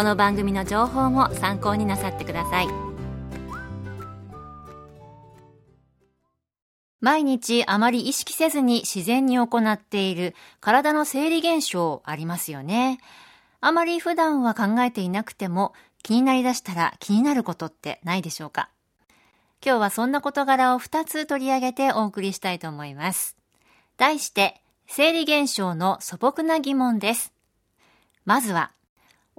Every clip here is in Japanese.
この番組の情報も参考になさってください毎日あまり意識せずに自然に行っている体の生理現象ありますよね。あまり普段は考えていなくても気になりだしたら気になることってないでしょうか今日はそんな事柄を2つ取り上げてお送りしたいと思います。題して、生理現象の素朴な疑問です。まずは、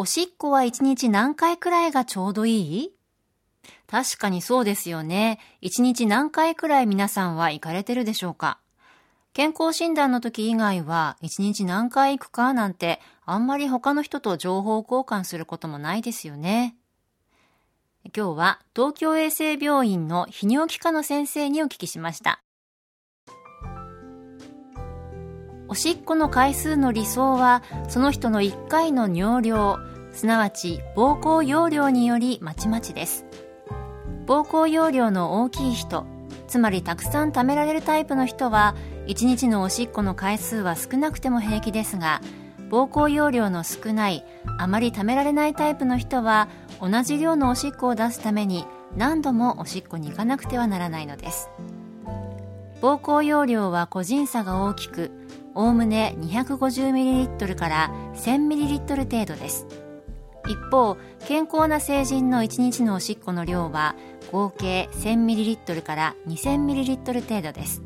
おしっこは1日何回くらいがちょうどいい？確かにそうですよね。1日何回くらい皆さんは行かれてるでしょうか？健康診断の時以外は1日何回行くかなんてあんまり他の人と情報交換することもないですよね。今日は東京衛生病院の泌尿器科の先生にお聞きしました。おしっこの回数の理想はその人の1回の尿量、すなわち膀胱容量によりまちまちです。膀胱容量の大きい人、つまりたくさん貯められるタイプの人は1日のおしっこの回数は少なくても平気ですが膀胱容量の少ないあまり貯められないタイプの人は同じ量のおしっこを出すために何度もおしっこに行かなくてはならないのです膀胱容量は個人差が大きくおおむね 250ml から 1000ml 程度です。一方健康な成人の1日のおしっこの量は合計 1000ml から 2000ml 程度です。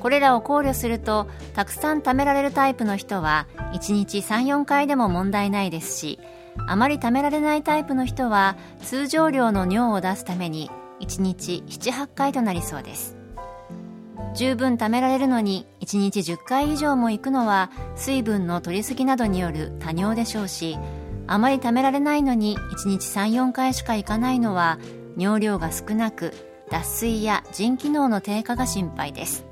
これらを考慮するとたくさん貯められるタイプの人は1日34回でも問題ないですしあまり貯められないタイプの人は通常量の尿を出すために1日78回となりそうです。十分貯められるのに1日10回以上も行くのは水分の取りすぎなどによる多尿でしょうしあまり貯められないのに1日34回しか行かないのは尿量が少なく脱水や腎機能の低下が心配です。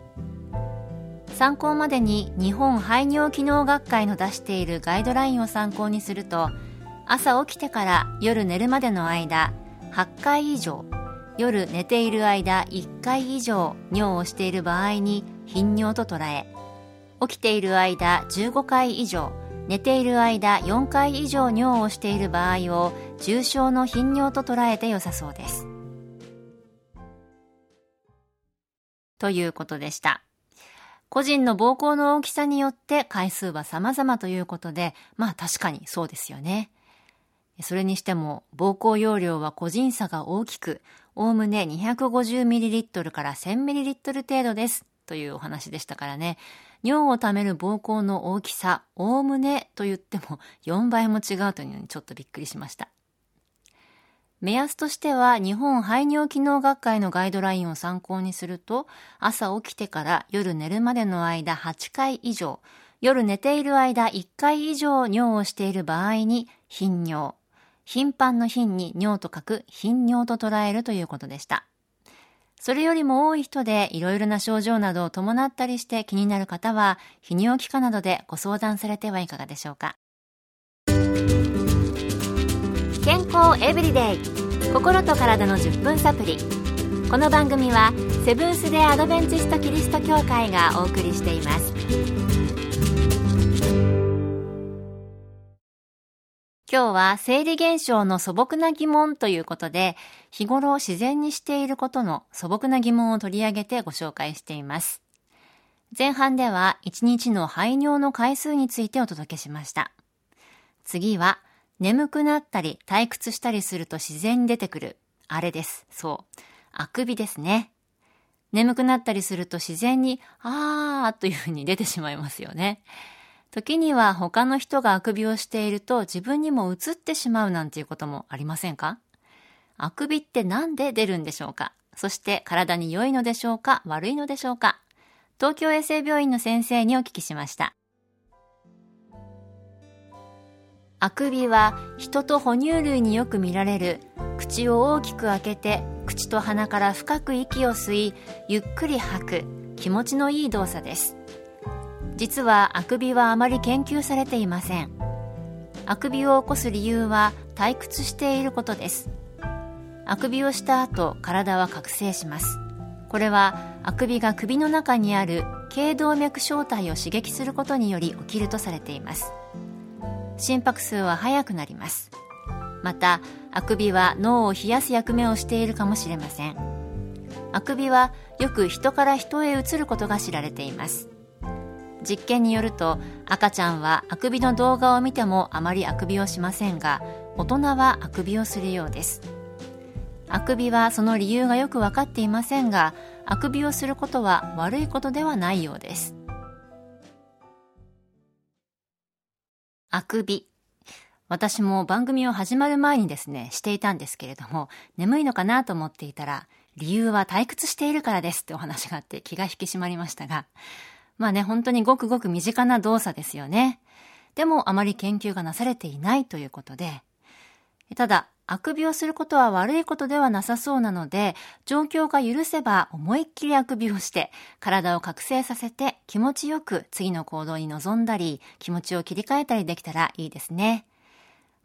参考までに日本排尿機能学会の出しているガイドラインを参考にすると朝起きてから夜寝るまでの間8回以上夜寝ている間1回以上尿をしている場合に頻尿と捉え起きている間15回以上寝ている間4回以上尿をしている場合を重症の頻尿と捉えて良さそうです。ということでした。個人の膀胱の大きさによって回数は様々ということでまあ確かにそうですよね。それにしても膀胱容量は個人差が大きくおおむね 250ml から 1000ml 程度です。というお話でしたからね。尿を溜める膀胱の大きさ、おおむねと言っても4倍も違うというのにちょっとびっくりしました。目安としては日本排尿機能学会のガイドラインを参考にすると朝起きてから夜寝るまでの間8回以上夜寝ている間1回以上尿をしている場合に頻尿。頻繁の頻に尿と書く頻尿と捉えるということでした。それよりも多い人でいろいろな症状などを伴ったりして気になる方は、泌尿器科などでご相談されてはいかがでしょうか。健康エブリデイ。心と体の10分サプリ。この番組はセブンス・デ・アドベンチスト・キリスト教会がお送りしています。今日は生理現象の素朴な疑問ということで、日頃自然にしていることの素朴な疑問を取り上げてご紹介しています。前半では1日の排尿の回数についてお届けしました。次は眠くなったり退屈したりすると自然に出てくるあれです。そう。あくびですね。眠くなったりすると自然に、あーというふうに出てしまいますよね。時には他の人があくびをしていると自分にも映ってしまうなんていうこともありませんか？あくびってなんで出るんでしょうか？そして体に良いのでしょうか悪いのでしょうか？東京衛生病院の先生にお聞きしました。あくびは人と哺乳類によく見られる口を大きく開けて口と鼻から深く息を吸いゆっくり吐く気持ちのいい動作です。実はあくびはあまり研究されていません。あくびを起こす理由は退屈していることです。あくびをした後体は覚醒します。これはあくびが首の中にある頸動脈小体を刺激することにより起きるとされています。心拍数は速くなります。またあくびは脳を冷やす役目をしているかもしれません。あくびはよく人から人へ移ることが知られています。実験によると赤ちゃんはあくびの動画を見てもあまりあくびをしませんが大人はあくびをするようです。あくびはその理由がよく分かっていませんがあくびをすることは悪いことではないようです。あくび。私も番組を始まる前にですねしていたんですけれども眠いのかなと思っていたら理由は退屈しているからですってお話があって気が引き締まりましたがまあね本当にごくごく身近な動作ですよねでもあまり研究がなされていないということでただあくびをすることは悪いことではなさそうなので、状況が許せば思いっきりあくびをして、体を覚醒させて気持ちよく次の行動に臨んだり、気持ちを切り替えたりできたらいいですね。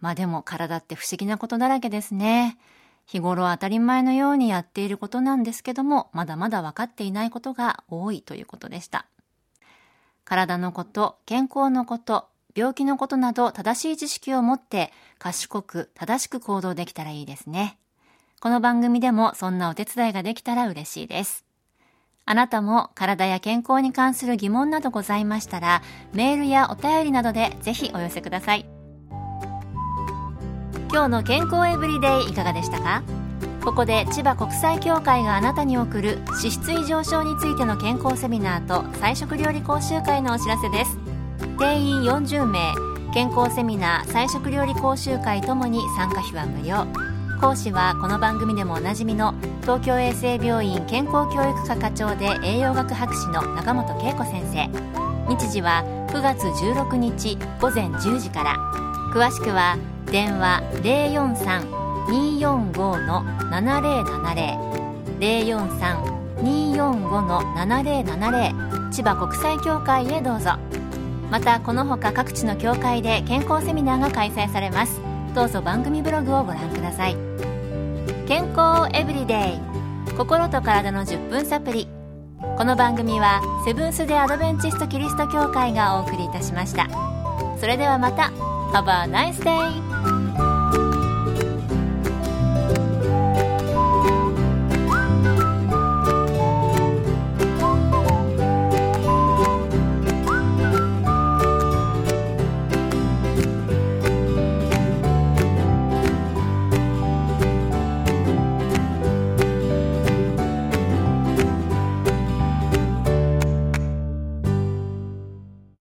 まあでも体って不思議なことだらけですね。日頃当たり前のようにやっていることなんですけども、まだまだ分かっていないことが多いということでした。体のこと、健康のこと、病気のことなど正しい知識を持って賢く正しく行動できたらいいですね。この番組でもそんなお手伝いができたら嬉しいです。あなたも体や健康に関する疑問などございましたらメールやお便りなどでぜひお寄せください。今日の健康エブリデイいかがでしたか？ここで千葉国際協会があなたに送る脂質異常症についての健康セミナーと菜食料理講習会のお知らせです。定員40名健康セミナー菜食料理講習会ともに参加費は無料。講師はこの番組でもおなじみの東京衛生病院健康教育科課長で栄養学博士の中本恵子先生。日時は9月16日午前10時から。詳しくは電話0 4 3 245-7070 043-245-7070千葉国際協会へどうぞ。またこのほか各地の協会で健康セミナーが開催されます。どうぞ番組ブログをご覧ください。健康エブリデイ。心と体の10分サプリこの番組はセブンス・デ・アドベンチスト・キリスト教会がお送りいたしました。それではまた。Have a nice day!